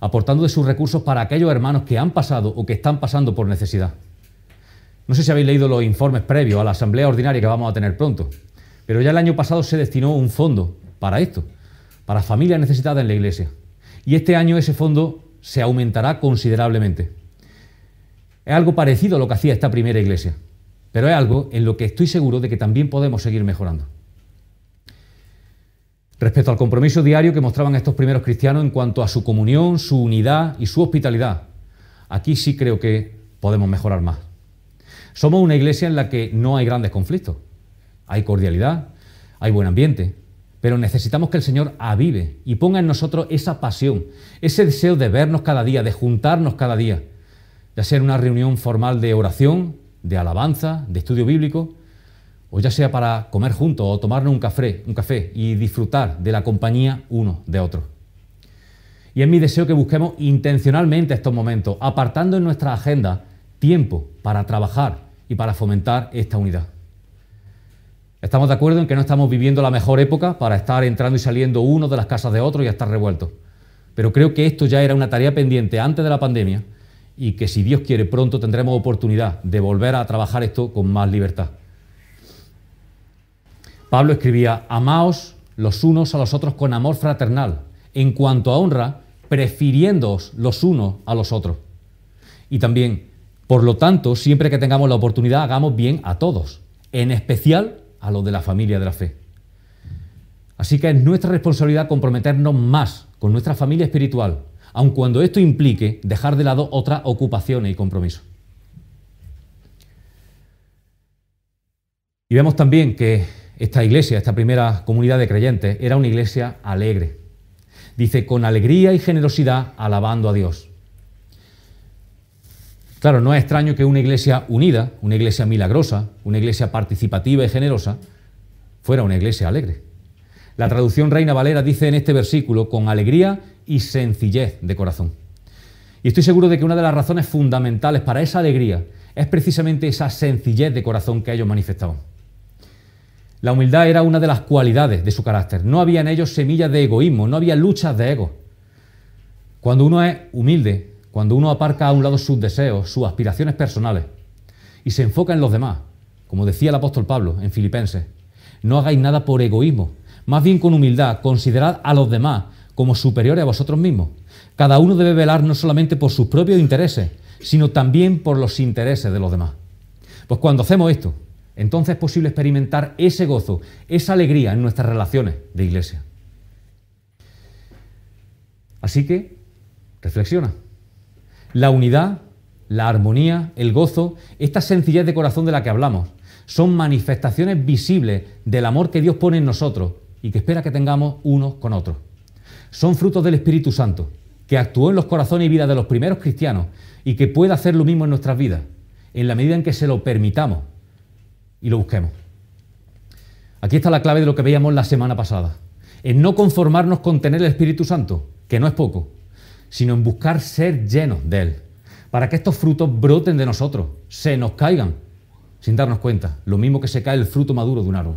aportando de sus recursos para aquellos hermanos que han pasado o que están pasando por necesidad. No sé si habéis leído los informes previos a la asamblea ordinaria que vamos a tener pronto, pero ya el año pasado se destinó un fondo para esto para familias necesitadas en la iglesia. Y este año ese fondo se aumentará considerablemente. Es algo parecido a lo que hacía esta primera iglesia, pero es algo en lo que estoy seguro de que también podemos seguir mejorando. Respecto al compromiso diario que mostraban estos primeros cristianos en cuanto a su comunión, su unidad y su hospitalidad, aquí sí creo que podemos mejorar más. Somos una iglesia en la que no hay grandes conflictos. Hay cordialidad, hay buen ambiente, pero necesitamos que el Señor avive y ponga en nosotros esa pasión, ese deseo de vernos cada día, de juntarnos cada día, ya sea en una reunión formal de oración, de alabanza, de estudio bíblico, o ya sea para comer juntos o tomarnos un café, un café y disfrutar de la compañía uno de otro. Y es mi deseo que busquemos intencionalmente estos momentos, apartando en nuestra agenda tiempo para trabajar y para fomentar esta unidad. Estamos de acuerdo en que no estamos viviendo la mejor época para estar entrando y saliendo uno de las casas de otro y estar revueltos. Pero creo que esto ya era una tarea pendiente antes de la pandemia y que si Dios quiere pronto tendremos oportunidad de volver a trabajar esto con más libertad. Pablo escribía, amaos los unos a los otros con amor fraternal, en cuanto a honra, prefiriéndoos los unos a los otros. Y también, por lo tanto, siempre que tengamos la oportunidad, hagamos bien a todos, en especial a los de la familia de la fe. Así que es nuestra responsabilidad comprometernos más con nuestra familia espiritual, aun cuando esto implique dejar de lado otras ocupaciones y compromisos. Y vemos también que esta iglesia, esta primera comunidad de creyentes, era una iglesia alegre. Dice, con alegría y generosidad alabando a Dios. Claro, no es extraño que una iglesia unida, una iglesia milagrosa, una iglesia participativa y generosa, fuera una iglesia alegre. La traducción Reina Valera dice en este versículo, con alegría y sencillez de corazón. Y estoy seguro de que una de las razones fundamentales para esa alegría es precisamente esa sencillez de corazón que ellos manifestaban. La humildad era una de las cualidades de su carácter. No había en ellos semillas de egoísmo, no había luchas de ego. Cuando uno es humilde, cuando uno aparca a un lado sus deseos, sus aspiraciones personales y se enfoca en los demás, como decía el apóstol Pablo en Filipenses, no hagáis nada por egoísmo, más bien con humildad, considerad a los demás como superiores a vosotros mismos. Cada uno debe velar no solamente por sus propios intereses, sino también por los intereses de los demás. Pues cuando hacemos esto, entonces es posible experimentar ese gozo, esa alegría en nuestras relaciones de iglesia. Así que, reflexiona. La unidad, la armonía, el gozo, esta sencillez de corazón de la que hablamos, son manifestaciones visibles del amor que Dios pone en nosotros y que espera que tengamos unos con otros. Son frutos del Espíritu Santo, que actuó en los corazones y vidas de los primeros cristianos y que puede hacer lo mismo en nuestras vidas, en la medida en que se lo permitamos y lo busquemos. Aquí está la clave de lo que veíamos la semana pasada, en no conformarnos con tener el Espíritu Santo, que no es poco, sino en buscar ser llenos de Él, para que estos frutos broten de nosotros, se nos caigan, sin darnos cuenta, lo mismo que se cae el fruto maduro de un árbol.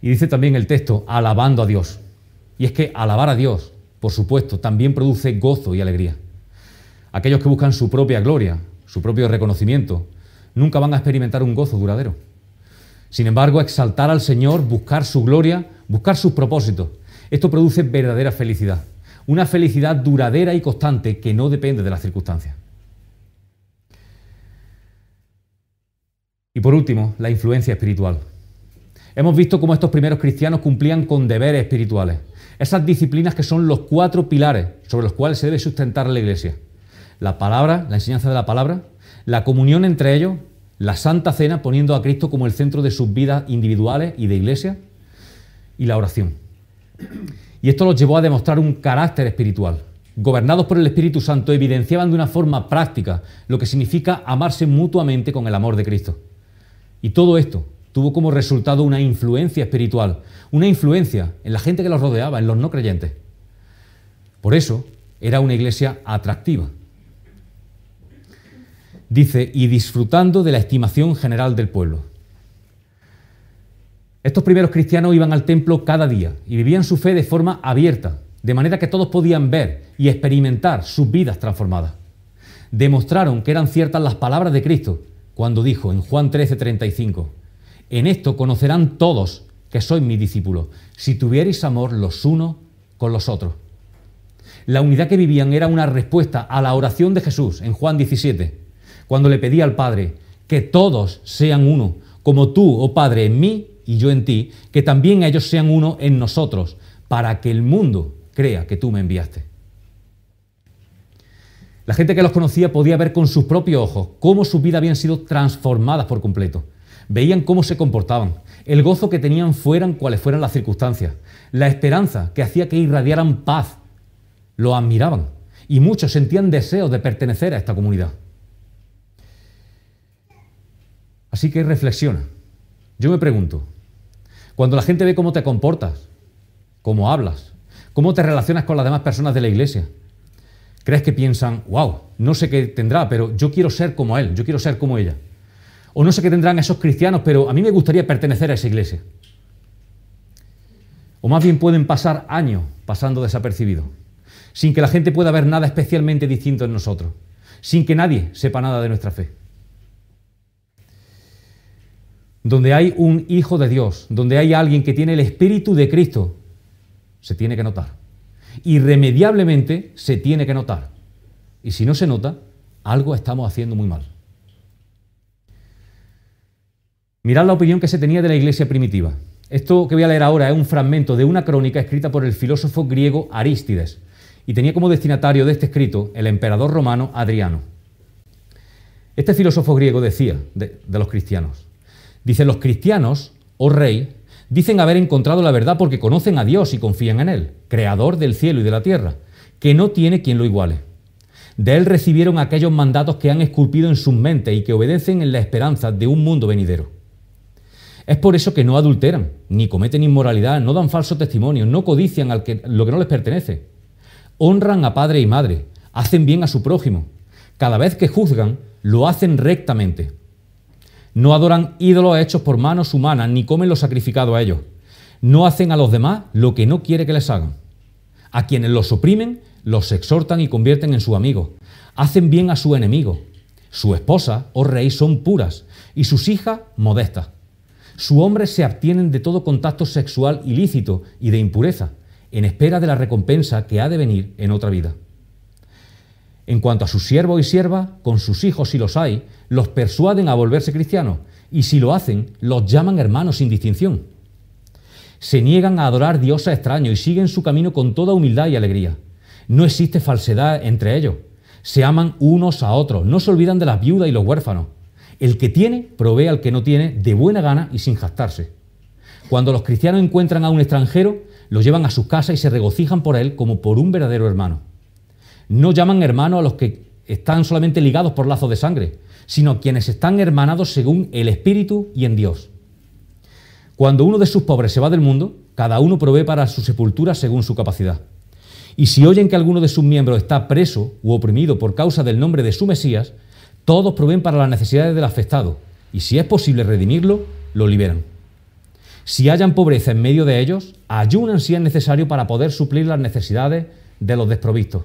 Y dice también el texto, alabando a Dios. Y es que alabar a Dios, por supuesto, también produce gozo y alegría. Aquellos que buscan su propia gloria, su propio reconocimiento, nunca van a experimentar un gozo duradero. Sin embargo, exaltar al Señor, buscar su gloria, buscar sus propósitos, esto produce verdadera felicidad. Una felicidad duradera y constante que no depende de las circunstancias. Y por último, la influencia espiritual. Hemos visto cómo estos primeros cristianos cumplían con deberes espirituales, esas disciplinas que son los cuatro pilares sobre los cuales se debe sustentar la iglesia. La palabra, la enseñanza de la palabra, la comunión entre ellos, la santa cena poniendo a Cristo como el centro de sus vidas individuales y de iglesia, y la oración. Y esto los llevó a demostrar un carácter espiritual. Gobernados por el Espíritu Santo, evidenciaban de una forma práctica lo que significa amarse mutuamente con el amor de Cristo. Y todo esto tuvo como resultado una influencia espiritual, una influencia en la gente que los rodeaba, en los no creyentes. Por eso era una iglesia atractiva. Dice, y disfrutando de la estimación general del pueblo. Estos primeros cristianos iban al templo cada día y vivían su fe de forma abierta, de manera que todos podían ver y experimentar sus vidas transformadas. Demostraron que eran ciertas las palabras de Cristo cuando dijo en Juan 13:35, en esto conocerán todos que sois mis discípulos, si tuvierais amor los unos con los otros. La unidad que vivían era una respuesta a la oración de Jesús en Juan 17, cuando le pedía al Padre que todos sean uno, como tú, oh Padre, en mí y yo en ti, que también ellos sean uno en nosotros, para que el mundo crea que tú me enviaste. La gente que los conocía podía ver con sus propios ojos cómo sus vidas habían sido transformadas por completo. Veían cómo se comportaban, el gozo que tenían fueran cuales fueran las circunstancias, la esperanza que hacía que irradiaran paz. Lo admiraban y muchos sentían deseos de pertenecer a esta comunidad. Así que reflexiona. Yo me pregunto, cuando la gente ve cómo te comportas, cómo hablas, cómo te relacionas con las demás personas de la iglesia, ¿crees que piensan, wow, no sé qué tendrá, pero yo quiero ser como él, yo quiero ser como ella? O no sé qué tendrán esos cristianos, pero a mí me gustaría pertenecer a esa iglesia. O más bien pueden pasar años pasando desapercibidos, sin que la gente pueda ver nada especialmente distinto en nosotros, sin que nadie sepa nada de nuestra fe. Donde hay un hijo de Dios, donde hay alguien que tiene el espíritu de Cristo, se tiene que notar. Irremediablemente se tiene que notar. Y si no se nota, algo estamos haciendo muy mal. Mirad la opinión que se tenía de la iglesia primitiva. Esto que voy a leer ahora es un fragmento de una crónica escrita por el filósofo griego Arístides y tenía como destinatario de este escrito el emperador romano Adriano. Este filósofo griego decía de, los cristianos, dice, los cristianos, oh rey, dicen haber encontrado la verdad porque conocen a Dios y confían en Él, creador del cielo y de la tierra, que no tiene quien lo iguale. De Él recibieron aquellos mandatos que han esculpido en sus mentes y que obedecen en la esperanza de un mundo venidero. Es por eso que no adulteran, ni cometen inmoralidad, no dan falso testimonio, no codician al que, lo que no les pertenece. Honran a padre y madre, hacen bien a su prójimo. Cada vez que juzgan, lo hacen rectamente. No adoran ídolos hechos por manos humanas, ni comen lo sacrificado a ellos. No hacen a los demás lo que no quiere que les hagan. A quienes los oprimen, los exhortan y convierten en su amigo. Hacen bien a su enemigo. Su esposa, o oh rey, son puras, y sus hijas, modestas. Su hombre se abstienen de todo contacto sexual ilícito y de impureza, en espera de la recompensa que ha de venir en otra vida. En cuanto a sus siervos y siervas, con sus hijos si los hay, los persuaden a volverse cristianos, y si lo hacen, los llaman hermanos sin distinción. Se niegan a adorar dioses extraños y siguen su camino con toda humildad y alegría. No existe falsedad entre ellos. Se aman unos a otros, no se olvidan de las viudas y los huérfanos el que tiene provee al que no tiene de buena gana y sin jactarse. Cuando los cristianos encuentran a un extranjero, lo llevan a su casa y se regocijan por él como por un verdadero hermano. No llaman hermano a los que están solamente ligados por lazos de sangre, sino quienes están hermanados según el Espíritu y en Dios. Cuando uno de sus pobres se va del mundo, cada uno provee para su sepultura según su capacidad. Y si oyen que alguno de sus miembros está preso u oprimido por causa del nombre de su Mesías, todos proveen para las necesidades del afectado y si es posible redimirlo, lo liberan. Si hayan pobreza en medio de ellos, ayunan si es necesario para poder suplir las necesidades de los desprovistos.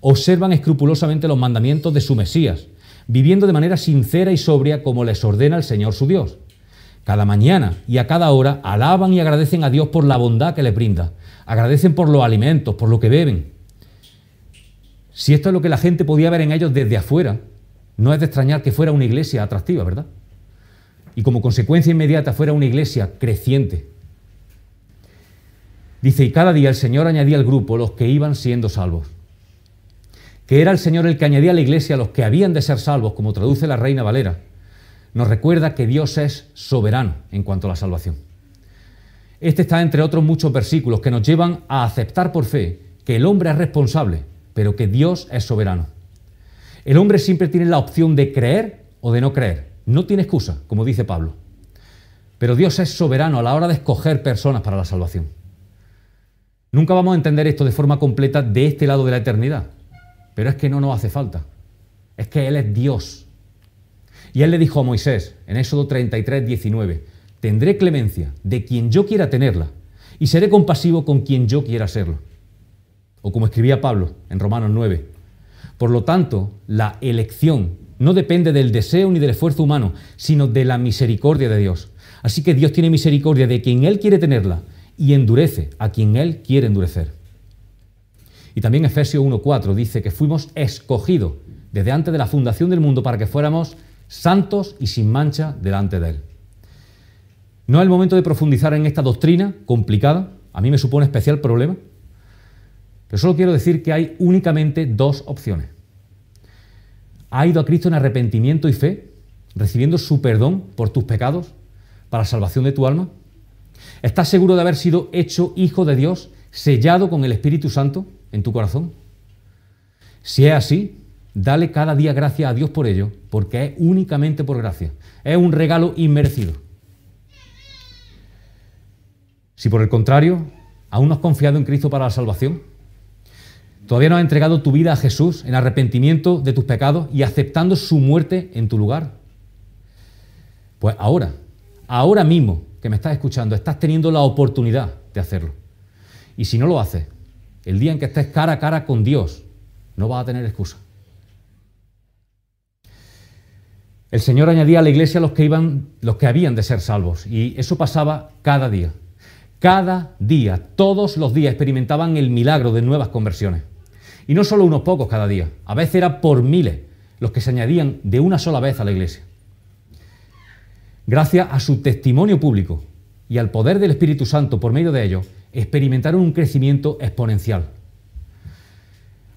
Observan escrupulosamente los mandamientos de su Mesías, viviendo de manera sincera y sobria como les ordena el Señor su Dios. Cada mañana y a cada hora alaban y agradecen a Dios por la bondad que les brinda. Agradecen por los alimentos, por lo que beben. Si esto es lo que la gente podía ver en ellos desde afuera, no es de extrañar que fuera una iglesia atractiva, ¿verdad? Y como consecuencia inmediata fuera una iglesia creciente. Dice, y cada día el Señor añadía al grupo los que iban siendo salvos. Que era el Señor el que añadía a la iglesia a los que habían de ser salvos, como traduce la Reina Valera. Nos recuerda que Dios es soberano en cuanto a la salvación. Este está entre otros muchos versículos que nos llevan a aceptar por fe que el hombre es responsable, pero que Dios es soberano. El hombre siempre tiene la opción de creer o de no creer. No tiene excusa, como dice Pablo. Pero Dios es soberano a la hora de escoger personas para la salvación. Nunca vamos a entender esto de forma completa de este lado de la eternidad. Pero es que no nos hace falta. Es que Él es Dios. Y Él le dijo a Moisés en Éxodo 33, 19, tendré clemencia de quien yo quiera tenerla y seré compasivo con quien yo quiera serlo. O como escribía Pablo en Romanos 9, por lo tanto, la elección no depende del deseo ni del esfuerzo humano, sino de la misericordia de Dios. Así que Dios tiene misericordia de quien Él quiere tenerla y endurece a quien Él quiere endurecer. Y también Efesios 1.4 dice que fuimos escogidos desde antes de la fundación del mundo para que fuéramos santos y sin mancha delante de Él. No es el momento de profundizar en esta doctrina complicada, a mí me supone especial problema, pero solo quiero decir que hay únicamente dos opciones. ¿Ha ido a Cristo en arrepentimiento y fe, recibiendo su perdón por tus pecados para la salvación de tu alma? ¿Estás seguro de haber sido hecho hijo de Dios, sellado con el Espíritu Santo en tu corazón? Si es así, dale cada día gracias a Dios por ello, porque es únicamente por gracia. Es un regalo inmerecido. Si por el contrario, aún no has confiado en Cristo para la salvación, Todavía no has entregado tu vida a Jesús en arrepentimiento de tus pecados y aceptando su muerte en tu lugar. Pues ahora, ahora mismo que me estás escuchando, estás teniendo la oportunidad de hacerlo. Y si no lo haces, el día en que estés cara a cara con Dios, no vas a tener excusa. El Señor añadía a la iglesia los que, iban, los que habían de ser salvos. Y eso pasaba cada día. Cada día, todos los días experimentaban el milagro de nuevas conversiones. Y no solo unos pocos cada día, a veces era por miles los que se añadían de una sola vez a la iglesia. Gracias a su testimonio público y al poder del Espíritu Santo por medio de ellos, experimentaron un crecimiento exponencial.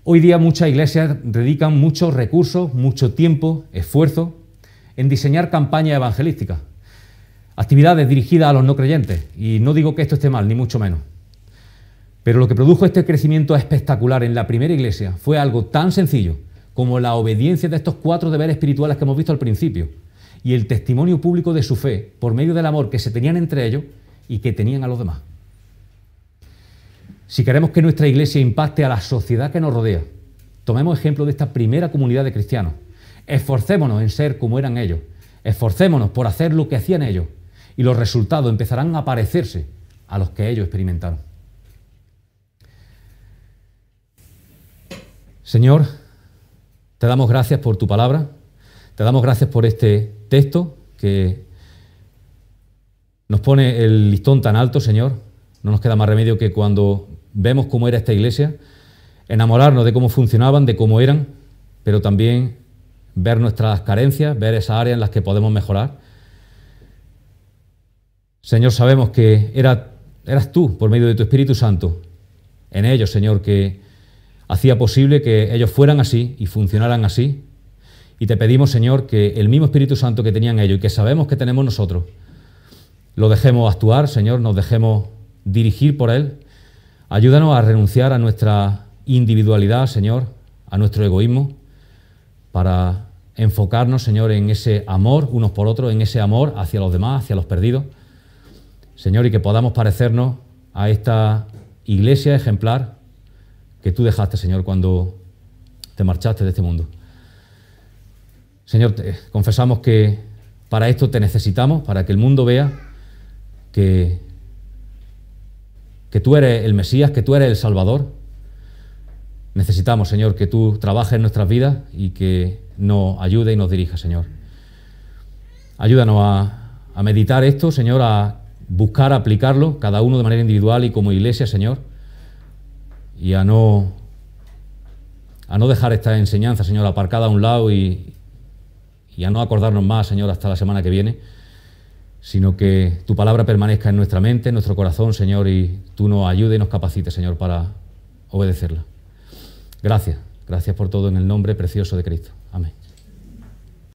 Hoy día muchas iglesias dedican muchos recursos, mucho tiempo, esfuerzo en diseñar campañas evangelísticas, actividades dirigidas a los no creyentes. Y no digo que esto esté mal, ni mucho menos. Pero lo que produjo este crecimiento espectacular en la primera iglesia fue algo tan sencillo como la obediencia de estos cuatro deberes espirituales que hemos visto al principio y el testimonio público de su fe por medio del amor que se tenían entre ellos y que tenían a los demás. Si queremos que nuestra iglesia impacte a la sociedad que nos rodea, tomemos ejemplo de esta primera comunidad de cristianos. Esforcémonos en ser como eran ellos. Esforcémonos por hacer lo que hacían ellos y los resultados empezarán a parecerse a los que ellos experimentaron. Señor, te damos gracias por tu palabra, te damos gracias por este texto que nos pone el listón tan alto, Señor. No nos queda más remedio que cuando vemos cómo era esta iglesia, enamorarnos de cómo funcionaban, de cómo eran, pero también ver nuestras carencias, ver esas áreas en las que podemos mejorar. Señor, sabemos que era, eras tú, por medio de tu Espíritu Santo, en ellos, Señor, que hacía posible que ellos fueran así y funcionaran así. Y te pedimos, Señor, que el mismo Espíritu Santo que tenían ellos y que sabemos que tenemos nosotros, lo dejemos actuar, Señor, nos dejemos dirigir por Él. Ayúdanos a renunciar a nuestra individualidad, Señor, a nuestro egoísmo, para enfocarnos, Señor, en ese amor unos por otros, en ese amor hacia los demás, hacia los perdidos. Señor, y que podamos parecernos a esta iglesia ejemplar que tú dejaste, Señor, cuando te marchaste de este mundo. Señor, confesamos que para esto te necesitamos, para que el mundo vea que, que tú eres el Mesías, que tú eres el Salvador. Necesitamos, Señor, que tú trabajes en nuestras vidas y que nos ayude y nos dirija, Señor. Ayúdanos a, meditar esto, Señor, a buscar aplicarlo, cada uno de manera individual y como iglesia, Señor y a no, a no dejar esta enseñanza, Señor, aparcada a un lado y a no acordarnos más, Señor, hasta la semana que viene, sino que tu palabra permanezca en nuestra mente, en nuestro corazón, Señor, y tú nos ayudes y nos capacites, Señor, para obedecerla. Gracias, gracias por todo en el nombre precioso de Cristo. Amén.